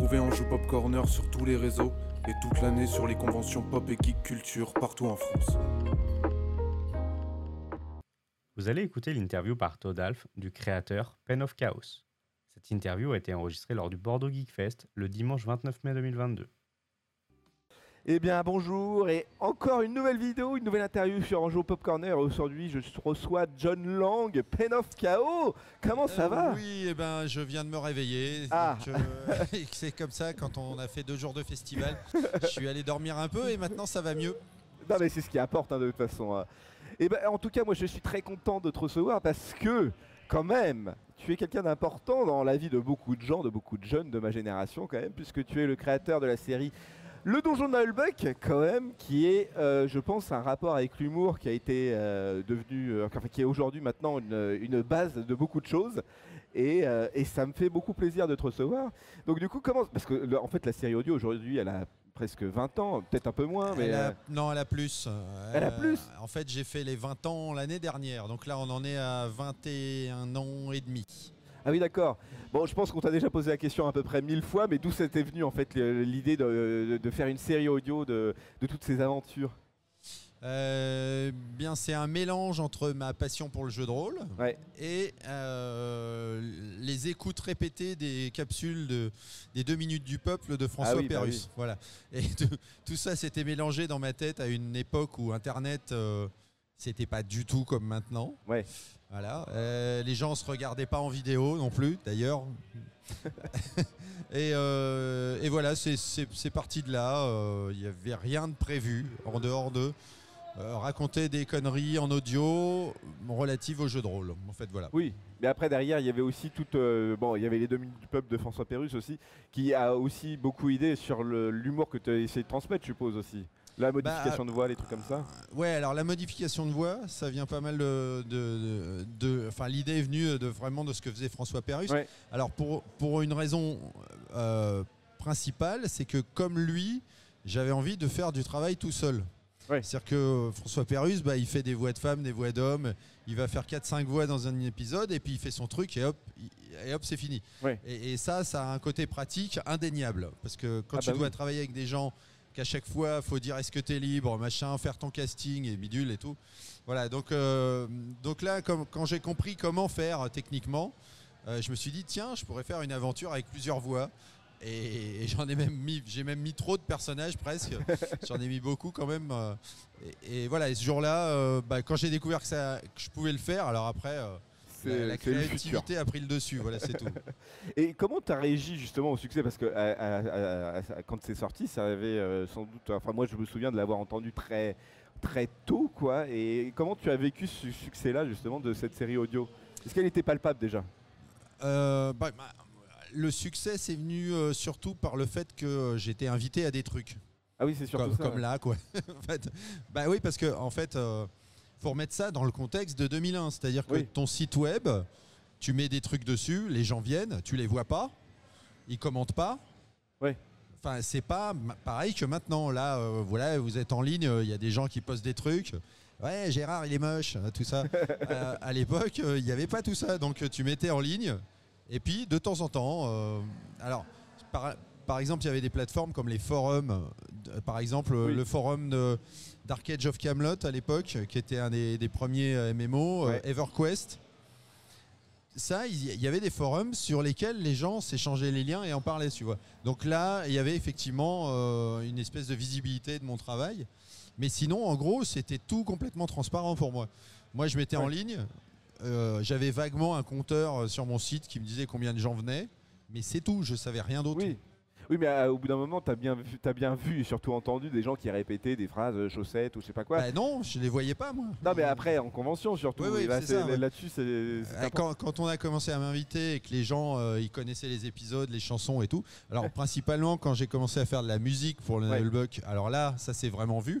retrouver en Joue Pop Corner sur tous les réseaux et toute l'année sur les conventions pop et geek culture partout en France. Vous allez écouter l'interview par Todalf du créateur Pen of Chaos. Cette interview a été enregistrée lors du Bordeaux Geek Fest le dimanche 29 mai 2022. Eh bien bonjour et encore une nouvelle vidéo, une nouvelle interview sur Anjo Pop Corner. Aujourd'hui je reçois John Lang, Pen of Chaos. Comment ça Euh, va Oui, eh ben, je viens de me réveiller. Ah. euh, et c'est comme ça, quand on a fait deux jours de festival, je suis allé dormir un peu et maintenant ça va mieux. Non mais c'est ce qui importe hein, de toute façon. hein. Et ben en tout cas moi je suis très content de te recevoir parce que quand même tu es quelqu'un d'important dans la vie de beaucoup de gens, de beaucoup de jeunes de ma génération quand même, puisque tu es le créateur de la série Le Donjon de Nullbuck quand même, qui est euh, je pense un rapport avec l'humour qui a été euh, devenu, euh, enfin qui est aujourd'hui maintenant une, une base de beaucoup de choses. Et, et ça me fait beaucoup plaisir de te recevoir. Donc du coup comment Parce que en fait la série audio aujourd'hui elle a presque 20 ans, peut-être un peu moins, mais... Elle a- Non, elle a plus. Elle a plus En fait, j'ai fait les 20 ans l'année dernière. Donc là, on en est à 21 ans et demi. Ah oui d'accord. Bon je pense qu'on t'a déjà posé la question à peu près mille fois, mais d'où c'était venu en fait l'idée de, faire une série audio de, de toutes ces aventures? Euh, bien, c'est un mélange entre ma passion pour le jeu de rôle Ouais. et euh, les écoutes répétées des capsules de, des deux minutes du peuple de François Ah oui, bah Pérus. oui. Voilà. Et tout, tout ça s'était mélangé dans ma tête à une époque où Internet, euh, c'était pas du tout comme maintenant. Ouais. Voilà. Euh, les gens se regardaient pas en vidéo non plus, d'ailleurs. et, euh, et voilà, c'est- parti de là. Euh, Il n'y avait rien de prévu en dehors de euh, raconter des conneries en audio relatives au jeu de rôle. En fait, voilà. Oui, mais après derrière il y avait aussi tout, euh, bon il y avait les deux minutes du peuple de François Pérus aussi, qui a aussi beaucoup idée sur l'humour que tu as essayé de transmettre, je suppose aussi. La modification de voix, les trucs comme ça. Ouais, alors la modification de voix, ça vient pas mal de. enfin, l'idée est venue de vraiment de ce que faisait François. Ouais. Alors, pour, pour une raison euh, principale, c'est que comme lui, j'avais envie de faire du travail tout seul. Ouais. C'est-à-dire que François Pérus, bah, il fait des voix de femmes, des voix d'hommes, il va faire 4-5 voix dans un épisode et puis il fait son truc et hop, et hop c'est fini. Ouais. Et, et ça, ça a un côté pratique indéniable. Parce que quand Ah tu bah dois oui. travailler avec des gens qu'à chaque fois, faut dire est-ce que tu es libre, machin, faire ton casting et bidule et tout. Voilà, donc, euh, donc là, comme, quand j'ai compris comment faire euh, techniquement, euh, je me suis dit, tiens, je pourrais faire une aventure avec plusieurs voix. Et, et j'en ai même mis, j'ai même mis trop de personnages presque. j'en ai mis beaucoup quand même. euh, et, et voilà, et ce jour-là, bah, quand j'ai découvert que, ça, que je pouvais le faire, alors après, euh, la, créativité a pris le dessus. Voilà, c'est tout. Et comment tu as réagi justement au succès? Parce que à- à- à- à- quand c'est sorti, ça avait euh, sans doute. Enfin, moi, je me souviens de l'avoir entendu très très tôt, quoi. Et comment tu as vécu ce succès-là justement de cette série audio? Est-ce qu'elle était palpable déjà? Euh, bah, bah, le succès, c'est venu euh, surtout par le fait que j'étais invité à des trucs. Ah oui, c'est surtout comme, ça. comme là, quoi. En fait, bah oui, parce que en fait, euh, faut remettre ça dans le contexte de 2001, c'est-à-dire que Oui. ton site web, tu mets des trucs dessus, les gens viennent, tu les vois pas, ils commentent pas. Ouais. Enfin, c'est pas pareil que maintenant. Là, euh, voilà, vous êtes en ligne, euh, il y a des gens qui postent des trucs. Ouais, Gérard, il est moche, euh, tout ça. Euh, à l'époque, il n'y avait pas tout ça. Donc, tu mettais en ligne. Et puis, de temps en temps, alors, par, par exemple, il y avait des plateformes comme les forums. euh, par exemple, euh, Oui. le forum de Dark Age of Camelot à l'époque, qui était un des, des premiers euh, MMO, Ouais. EverQuest. Ça, il y- avait des forums sur lesquels les gens s'échangeaient les liens et en parlaient, tu vois. Donc là, il y avait effectivement euh, une espèce de visibilité de mon travail. Mais sinon, en gros, c'était tout complètement transparent pour moi. Moi, je mettais en ligne, euh, j'avais vaguement un compteur sur mon site qui me disait combien de gens venaient, mais c'est tout, je savais rien d'autre. Oui. Oui, mais euh, au bout d'un moment, t'as bien, vu- t'as bien vu et surtout entendu des gens qui répétaient des phrases euh, chaussettes ou je sais pas quoi. Bah non, je les voyais pas, moi. non, mais après, en convention surtout. Oui, oui, et là, c'est c'est- ça, ouais. Là-dessus, c'est. c'est Euh, important. Quand, quand on a commencé à m'inviter et que les gens euh, ils connaissaient les épisodes, les chansons et tout. Alors principalement quand j'ai commencé à faire de la musique pour le Ouais. Nullbuck, alors là ça s'est vraiment vu.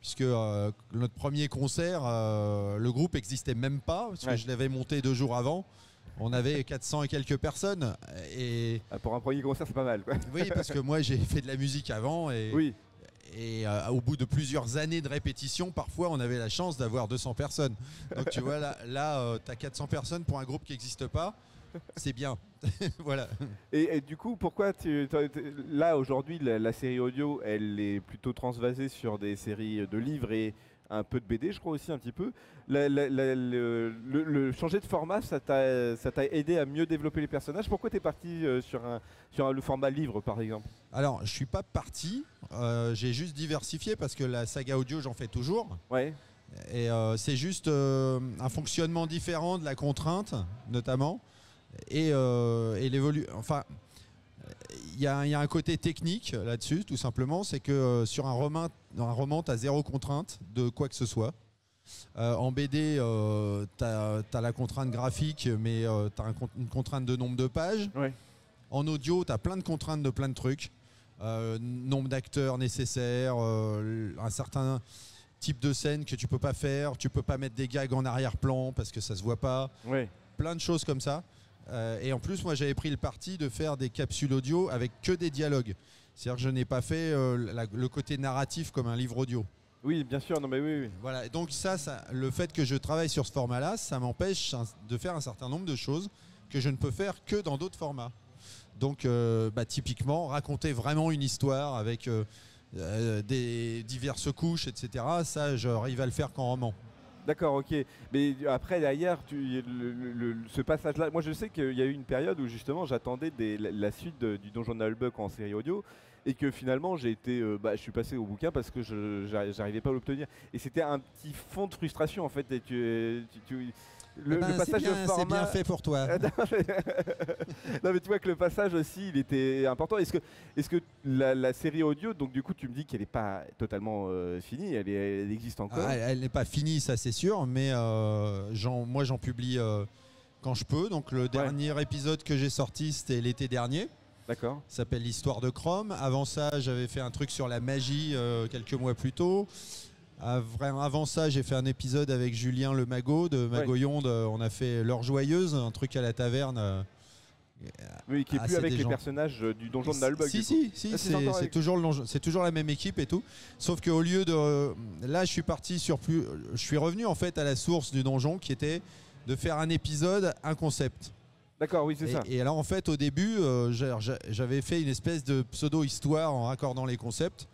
Puisque euh, notre premier concert, euh, le groupe existait même pas, parce que Ouais. je l'avais monté deux jours avant. On avait 400 et quelques personnes. Et Ah, Pour un premier concert, c'est pas mal. Quoi. oui, parce que moi j'ai fait de la musique avant et, Oui. et euh, au bout de plusieurs années de répétition, parfois on avait la chance d'avoir 200 personnes. Donc tu vois, là, là tu as 400 personnes pour un groupe qui n'existe pas. c'est bien. voilà. Et, et du coup, pourquoi tu, là aujourd'hui la, la série audio, elle est plutôt transvasée sur des séries de livres et un peu de BD, je crois aussi un petit peu. La- la- la- le, le- le changer de format, ça t'a aidé à mieux développer les personnages. Pourquoi t'es parti euh, sur un sur un- le format livre par exemple? Alors, je suis pas parti. euh, J'ai juste diversifié parce que la saga audio, j'en fais toujours. Ouais. Et euh, c'est juste euh, un fonctionnement différent de la contrainte, notamment. Et, et l'évolu. Enfin, y, a il y a un côté technique là-dessus, tout simplement. C'est que euh, sur un roman, un roman, tu as zéro contrainte de quoi que ce soit. Euh, en BD, tu as, la contrainte graphique, mais tu as une contrainte de nombre de pages. Ouais. En audio, tu as plein de contraintes de plein de trucs. Euh, nombre d'acteurs nécessaires, euh, un certain type de scène que tu peux pas faire, tu peux pas mettre des gags en arrière-plan parce que ça se voit pas, Ouais. plein de choses comme ça. Euh, et en plus, moi j'avais pris le parti de faire des capsules audio avec que des dialogues. C'est-à-dire que je n'ai pas fait euh, la- le côté narratif comme un livre audio. Oui, bien sûr. Non mais oui. oui. Voilà, et donc ça, ça, le fait que je travaille sur ce format-là, ça m'empêche de faire un certain nombre de choses que je ne peux faire que dans d'autres formats. Donc, euh, bah, typiquement, raconter vraiment une histoire avec des diverses couches, etc. Ça, j'arrive à le faire qu'en roman. D'accord, ok. Mais après, derrière, tu, le- ce passage-là, moi je sais qu'il y a eu une période où justement j'attendais la, la suite du Donjon Nullbuck en série audio et que finalement j'ai été, euh, bah, je suis passé au bouquin parce que je j'arri- j'arrivais pas à l'obtenir. Et c'était un petit fond de frustration en fait. Tu- tu- le, Eh ben, le passage c'est bien, de format. c'est bien fait pour toi. non mais tu vois que le passage aussi, il était important. Est-ce que, est-ce que la, la série audio, donc du coup tu me dis qu'elle n'est pas totalement euh, finie, elle, est- elle existe encore. Ah, elle n'est pas finie, ça c'est sûr, mais euh, moi j'en publie euh, quand je peux. Donc le dernier épisode que j'ai sorti, c'était l'été dernier. D'accord. S'appelle l'histoire de Chrome. Avant ça, j'avais fait un truc sur la magie euh, quelques mois plus tôt. Avant avant ça, j'ai fait un épisode avec Julien Le Magot de Magoyonde. Euh, On a fait L'heure joyeuse, un truc à la taverne. euh, Oui, qui est Ah, plus avec les gens. personnages euh, du Donjon de Nullbuck. Si, si, si, Ah, c'est avec- toujours, la même équipe et tout. Sauf qu'au lieu de. Là, je suis parti sur plus. Je suis revenu en fait à la source du donjon qui était de faire un épisode, un concept. D'accord, oui, c'est ça. et alors en fait au début euh, j'a- j'a- j'avais fait une espèce de pseudo-histoire en raccordant les concepts.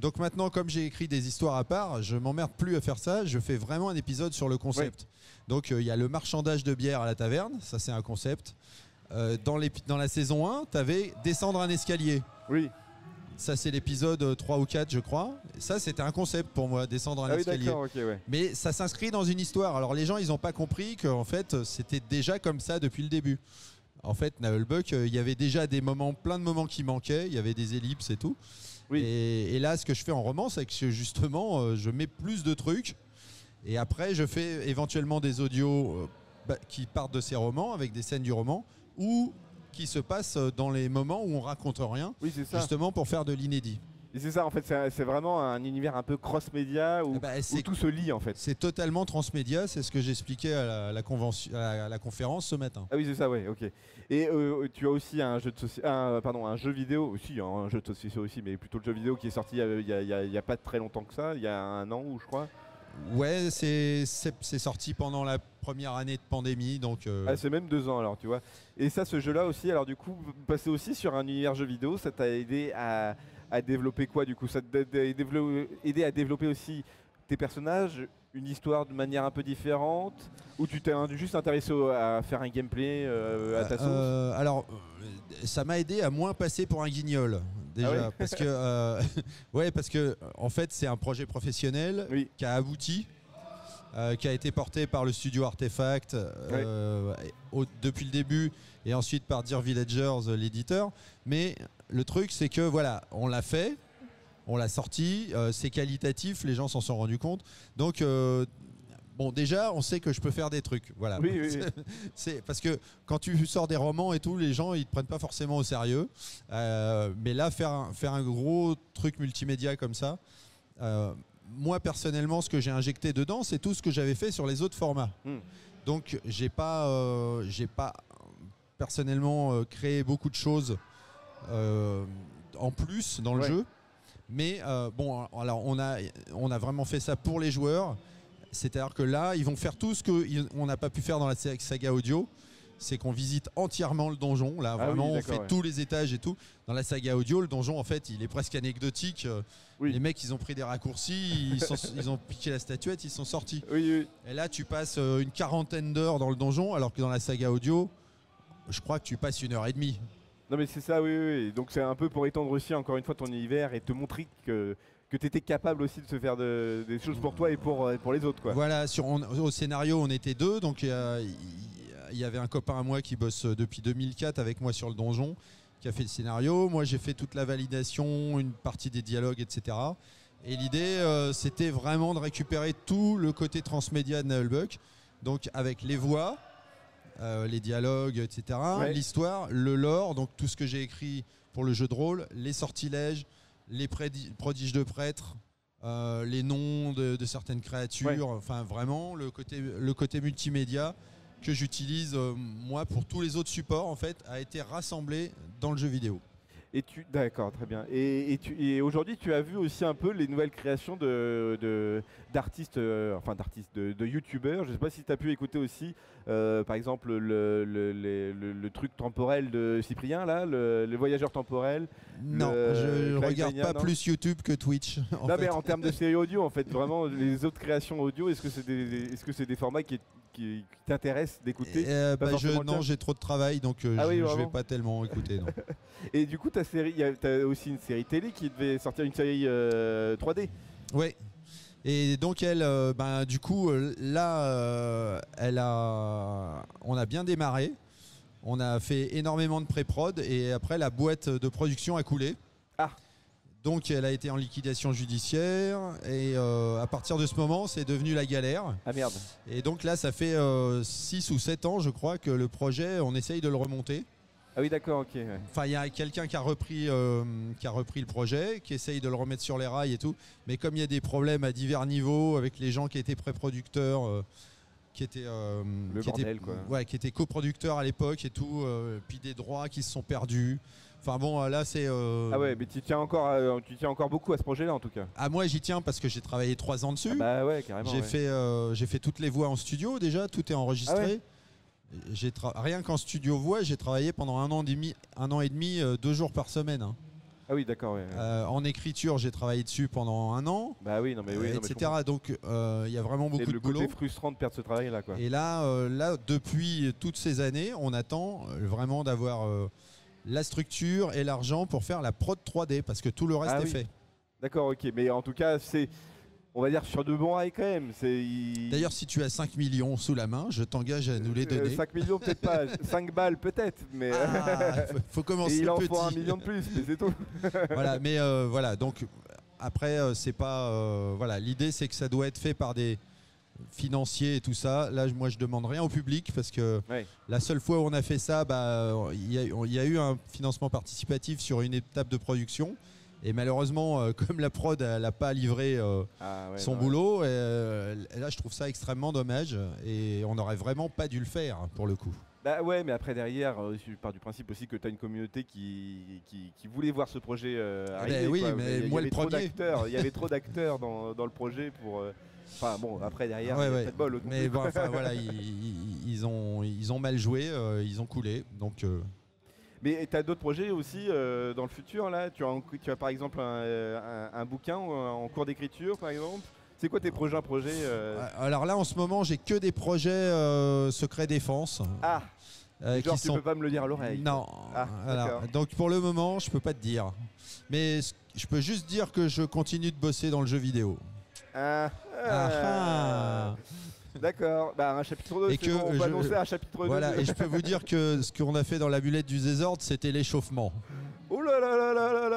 Donc maintenant comme j'ai écrit des histoires à part, je m'emmerde plus à faire ça, je fais vraiment un épisode sur le concept. Donc euh, il y a le marchandage de bière à la taverne, ça c'est un concept. Euh, dans, la saison 1, tu avais descendre un escalier. Oui. Ça c'est l'épisode euh, 3 ou 4 je crois. Ça c'était un concept pour moi, descendre un Ah escalier. ouais. Mais ça s'inscrit dans une histoire. Alors les gens, ils n'ont pas compris qu'en fait, c'était déjà comme ça depuis le début. En fait, euh, il y avait déjà des moments, plein de moments qui manquaient. Il y avait des ellipses et tout. Oui. Et, et là, ce que je fais en roman, c'est que justement, euh, je mets plus de trucs. Et après, je fais éventuellement des audios euh, bah, qui partent de ces romans, avec des scènes du roman, ou qui se passent euh, dans les moments où on raconte rien, Oui, c'est ça. justement pour faire de l'inédit. C'est ça, en fait, c'est vraiment un univers un peu cross-média où, Eh ben, où tout se lit, en fait. C'est totalement transmédia, c'est ce que j'expliquais à la, la convention- à la- à la conférence ce matin. Ah oui, c'est ça, ouais, ok. Et euh, tu as aussi un jeu de soci- un, pardon, un jeu vidéo aussi, hein, un jeu de société aussi, mais plutôt le jeu vidéo qui est sorti euh, il y a, pas très longtemps que ça, il y a un an ou je crois. Ouais, c'est sorti pendant la première année de pandémie, donc euh, Ah, c'est même deux ans alors, tu vois. Et ça, ce jeu-là aussi, alors du coup, passer aussi sur un univers jeu vidéo, ça t'a aidé à, à développer quoi du coup Ça t'a aidé à développer aussi tes personnages, une histoire de manière un peu différente Ou tu t'es juste intéressé à faire un gameplay euh, à ta sauce? Euh, alors, euh, ça m'a aidé à moins passer pour un guignol déjà, Ah parce que euh, ouais, parce que en fait, c'est un projet professionnel Oui. qui a abouti. euh, qui a été porté par le studio Artefact euh, au- depuis le début et ensuite par Dear Villagers, euh, l'éditeur. Mais le truc, c'est que voilà, on l'a fait, on l'a sorti, euh, c'est qualitatif, les gens s'en sont rendus compte. Donc, euh, bon, déjà, on sait que je peux faire des trucs. Voilà. Oui, oui, oui. C'est parce que quand tu sors des romans et tout, les gens ils te prennent pas forcément au sérieux. Euh, mais là, faire un, faire un gros truc multimédia comme ça, moi personnellement, ce que j'ai injecté dedans, c'est tout ce que j'avais fait sur les autres formats. Hmm. Donc, j'ai pas, j'ai pas personnellement créé beaucoup de choses en plus dans le Ouais. jeu. Mais euh, bon, alors on a, on a vraiment fait ça pour les joueurs. C'est-à-dire que là, ils vont faire tout ce qu'on n'a pas pu faire dans la sa- saga audio. c'est qu'on visite entièrement le donjon. Là, Ah oui, vraiment, on fait ouais. tous les étages et tout. Dans la saga audio, le donjon, en fait, il est presque anecdotique. Euh, Oui. Les mecs, ils ont pris des raccourcis, ils, sont- ils ont piqué la statuette, ils sont sortis. Oui. Et là, tu passes euh, une quarantaine d'heures dans le donjon, alors que dans la saga audio, je crois que tu passes une heure et demie. Non mais c'est ça, oui, oui. Donc c'est un peu pour étendre aussi encore une fois ton univers et te montrer que, que tu étais capable aussi de se faire de- des choses pour toi et pour, euh, pour les autres. Quoi. Voilà, sur, au scénario, on était deux, donc il y avait un copain à moi qui bosse euh, depuis 2004 avec moi sur le donjon, qui a fait le scénario. Moi, j'ai fait toute la validation, une partie des dialogues, etc. Et l'idée, euh, c'était vraiment de récupérer tout le côté transmédia de Nullbuck, donc avec les voix, euh, les dialogues, etc. Ouais. L'histoire, le lore, donc tout ce que j'ai écrit pour le jeu de rôle, les sortilèges, les prodiges de prêtres, euh, les noms de, de certaines créatures, Ouais. enfin vraiment le côté, le côté multimédia que j'utilise euh, moi pour tous les autres supports en fait a été rassemblé dans le jeu vidéo. Et tu, d'accord, très bien. Et, et tu- et aujourd'hui, tu as vu aussi un peu les nouvelles créations de, d'artistes, euh, enfin d'artistes, de, de youtubeurs. Je ne sais pas si tu as pu écouter aussi, euh, par exemple, le, le- le- le- le truc temporel de Cyprien, là, le, voyageur temporel. Non, je regarde Mania, pas non plus YouTube que Twitch. en non, fait. mais en termes de série audio, en fait, vraiment, les autres créations audio, est-ce que c'est des, est-ce que c'est des formats qui, qui, qui t'intéressent d'écouter Euh, bah, non, j'ai trop de travail donc euh, Ah je, oui, je vais pas tellement écouter. non. Et du coup, tu as aussi une série télé qui devait sortir une série euh, 3D. Ouais. Et donc elle, euh, ben, du coup, euh, là, euh, elle a, on a bien démarré. On a fait énormément de pré-prod et après la boîte de production a coulé. Ah. Donc elle a été en liquidation judiciaire et euh, à partir de ce moment, c'est devenu la galère. Ah merde. Et donc là, ça fait 6 ou 7 ans, je crois, que le projet, on essaye de le remonter. Ah oui, d'accord, ok. ouais. Enfin, il y a quelqu'un qui a repris, euh, qui a repris le projet, qui essaye de le remettre sur les rails et tout. Mais comme il y a des problèmes à divers niveaux avec les gens qui étaient pré-producteurs, euh, qui étaient, euh, Le qui étaient- quoi. ouais, qui étaient coproducteurs à l'époque et tout, euh, puis des droits qui se sont perdus. Enfin bon, là c'est. euh, Ah ouais, mais tu tiens encore, à- tu tiens encore beaucoup à ce projet-là, en tout cas. À moi, j'y tiens parce que j'ai travaillé trois ans dessus. Ah bah ouais, carrément. J'ai ouais. fait, euh, j'ai fait toutes les voix en studio déjà, tout est enregistré. Ah ouais J'ai tra- rien qu'en studio voix, j'ai travaillé pendant un an et demi, un an et demi, euh, deux jours par semaine. hein. Ah oui, d'accord, ouais. Euh, en écriture, j'ai travaillé dessus pendant un an, Bah oui, non mais oui, euh, non, mais je etc. Donc euh, il y a vraiment beaucoup C'est de boulot. côté frustrant de perdre ce travail-là, quoi. Et là, euh, là, depuis toutes ces années, on attend euh, vraiment d'avoir euh, la structure et l'argent pour faire la prod 3D parce que tout le reste Ah est oui. fait. D'accord, ok. Mais en tout cas, c'est, on va dire sur de bons rails quand même. D'ailleurs, si tu as 5 millions sous la main, je t'engage à nous les Euh, donner. 5 millions peut-être pas, 5 balles peut-être, mais. Ah, faut- Et commencer il en petit. faut un million de plus, mais c'est tout. voilà, mais euh, voilà, donc après, euh, c'est pas. euh, voilà, l'idée c'est que ça doit être fait par des financiers et tout ça. Là, moi, je demande rien au public parce que Ouais. la seule fois où on a fait ça, bah, il y, a- il y a eu un financement participatif sur une étape de production. Et malheureusement, euh, comme la prod n'a pas livré euh, Ah ouais, son ouais. boulot, euh, là, je trouve ça extrêmement dommage. Et on n'aurait vraiment pas dû le faire hein, pour le coup. Bah ouais, mais après derrière, euh, je pars du principe aussi que tu as une communauté qui, qui, qui voulait voir ce projet euh, Eh arriver. ben oui, quoi. mais il y moi, avait le trop premier. d'acteurs, Il y avait trop d'acteurs dans, dans le projet pour. euh, Enfin bon, après derrière, Ouais, ouais. pas de bol. Mais bon, enfin voilà, ils, ont, ils ont mal joué, euh, ils ont coulé. Donc euh, Mais tu as d'autres projets aussi euh, dans le futur là? Tu as, en- tu as par exemple un, euh, un- un bouquin en cours d'écriture par exemple? C'est quoi tes prochains projets euh Alors là, en ce moment, j'ai que des projets euh, secret défense. Ah, euh, genre qui tu sont... peux pas me le dire à l'oreille. Non. Ah. Donc pour le moment, je peux pas te dire. Mais je peux juste dire que je continue de bosser dans le jeu vidéo. Ah, Ah, ah. ah. D'accord, bah un chapitre 2, Et que bon, on je- peut annoncer un chapitre 2. Voilà, et je peux vous dire que ce qu'on a fait dans la bulette du désordre, c'était l'échauffement. Oh là là là là là là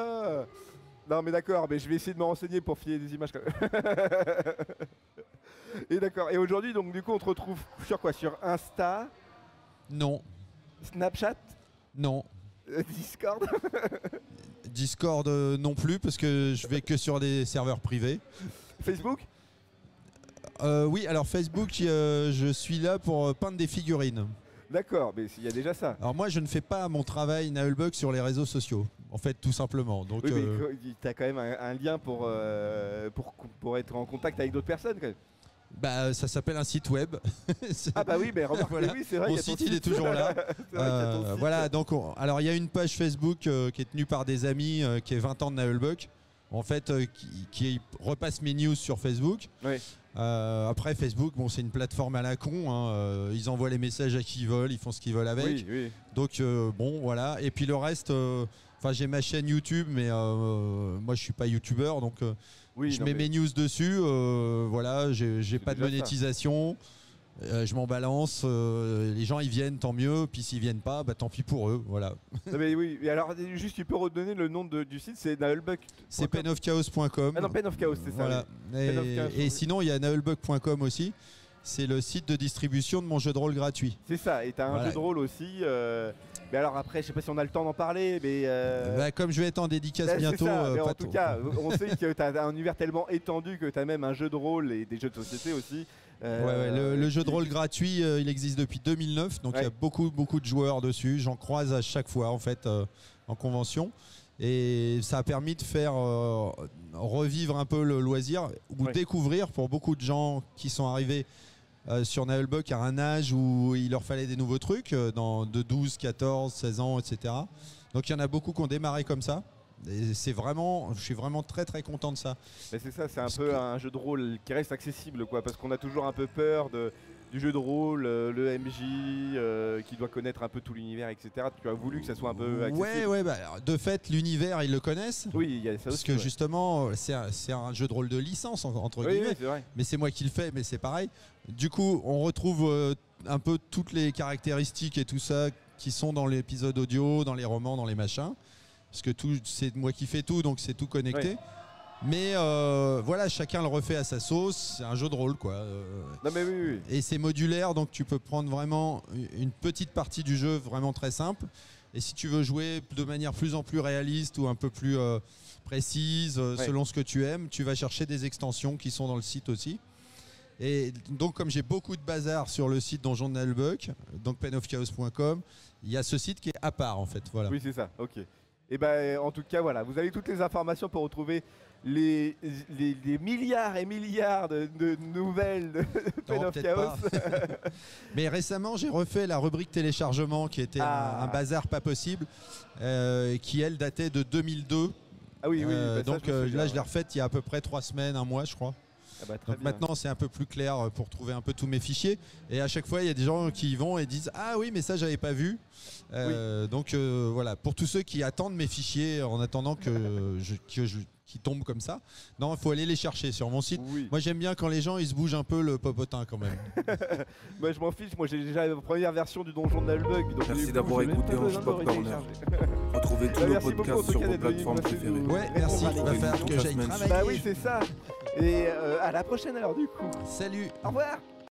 Non mais d'accord, mais je vais essayer de me renseigner pour filer des images quand même. et d'accord, et aujourd'hui donc du coup on te retrouve sur quoi? Sur Insta, Non, Snapchat, non. euh, Discord? Discord euh, non plus, parce que je vais que sur des serveurs privés. Facebook? Euh, oui, alors Facebook, je suis là pour euh, peindre des figurines. D'accord, mais il y a déjà ça. Alors moi, je ne fais pas mon travail Nailbug sur les réseaux sociaux, en fait, tout simplement. Donc, Oui, mais euh, tu as quand même un, un lien pour, euh, pour, pour être en contact avec d'autres personnes quand même. Bah, ça s'appelle un site web. Ah bah oui, mais remarque, Voilà. oui, c'est vrai. Mon site, il est toujours là. Euh, voilà, donc on- alors il y a une page Facebook qui est tenue par des amis qui est 20 ans de Nailbuck, en fait, qui, qui repasse mes news sur Facebook. Oui. Euh, après Facebook, bon, c'est une plateforme à la con. hein, euh, ils envoient les messages à qui ils veulent, ils font ce qu'ils veulent avec. Oui, oui. Donc euh, bon, voilà. Et puis le reste, enfin j'ai ma chaîne YouTube, mais euh, moi je suis pas YouTuber, donc euh, Oui, je non, mets mais- mes news dessus. euh, voilà, j'ai pas de monétisation. euh, je m'en balance, euh, les gens ils viennent, tant mieux. Puis s'ils viennent pas, bah tant pis pour eux. Voilà. Non, mais oui, et alors juste tu peux redonner le nom de- du site, c'est Nailbuck. C'est penofchaos.com. Ah non, Pen of Chaos, c'est ça. Voilà. Et, sinon, il y a nailbuck.com aussi. C'est le site de distribution de mon jeu de rôle gratuit. C'est ça, et t'as un Voilà. jeu de rôle aussi. euh, Mais alors après, je sais pas si on a le temps d'en parler, mais. euh, Bah, comme je vais être en dédicace bah, bientôt, ça, euh, mais en tout cas, on sait que t'as un univers tellement étendu que t'as même un jeu de rôle et des jeux de société aussi. euh, Ouais, ouais, le, le jeu de rôle gratuit, il existe depuis 2009, donc il y a beaucoup, beaucoup de joueurs dessus. J'en croise à chaque fois en fait en convention, et ça a permis de faire revivre un peu le loisir ou découvrir pour beaucoup de gens qui sont arrivés euh, sur Nailbuck à un âge où il leur fallait des nouveaux trucs, euh, dans, de 12, 14, 16 ans, etc. Donc il y en a beaucoup qui ont démarré comme ça. Et c'est vraiment, je suis vraiment très très content de ça. Mais c'est ça, c'est un Parce peu que- un jeu de rôle qui reste accessible, quoi, parce qu'on a toujours un peu peur de, du jeu de rôle, euh, le MJ euh, qui doit connaître un peu tout l'univers, etc. Tu as voulu que ça soit un peu accessible. Ouais, ouais, bah, alors, de fait, l'univers, ils le connaissent. Oui, il y a ça Parce aussi. que ouais. justement, c'est un, c'est un jeu de rôle de licence, en- entre Oui, guillemets. oui, c'est vrai. Mais c'est moi qui le fais, mais c'est pareil. Du coup, on retrouve euh, un peu toutes les caractéristiques et tout ça qui sont dans l'épisode audio, dans les romans, dans les machins. Parce que tout, c'est moi qui fais tout, donc c'est tout connecté. Mais euh, voilà, chacun le refait à sa sauce. C'est un jeu de rôle, quoi. Euh, Non, mais oui, oui. et c'est modulaire, donc tu peux prendre vraiment une petite partie du jeu vraiment très simple. Et si tu veux jouer de manière plus en plus réaliste ou un peu plus euh, précise, Ouais. selon ce que tu aimes, tu vas chercher des extensions qui sont dans le site aussi. Et donc comme j'ai beaucoup de bazar sur le site Donjon de Nalbuck, donc penofchaos.com, il y a ce site qui est à part en fait. Voilà. Oui, c'est ça, ok. Et ben, en tout cas, voilà, vous avez toutes les informations pour retrouver les, les, les milliards et milliards de, de nouvelles de Pen of Chaos. Mais récemment, j'ai refait la rubrique téléchargement qui était un- Ah. un, bazar pas possible, euh, qui elle datait de 2002. ah oui, oui. Euh, bah, ça, donc je euh, souviens, là, je l'ai refaite il y a à peu près trois semaines, un mois, je crois. Ah bah, Donc bien. maintenant, c'est un peu plus clair euh, pour trouver un peu tous mes fichiers. Et à chaque fois, il y a des gens qui y vont et disent Ah oui, mais ça, j'avais pas vu. Euh, Donc euh, voilà, pour tous ceux qui attendent mes fichiers en attendant que je, que je- qu'ils tombent comme ça, non, il faut aller les chercher sur mon site. Oui. Moi, j'aime bien quand les gens ils se bougent un peu le popotin quand même. Moi, je m'en fiche. Moi, j'ai déjà la première version du donjon de Nalbug. donc Merci d'avoir écouté Ange Pop le Corner. Retrouvez tous Bah, nos podcasts sur vos plateformes préférées. Ouais, merci. à Va falloir que j'aille semaine. travailler. Bah oui, c'est ça. Et euh, à la prochaine alors du coup. Salut. Au revoir.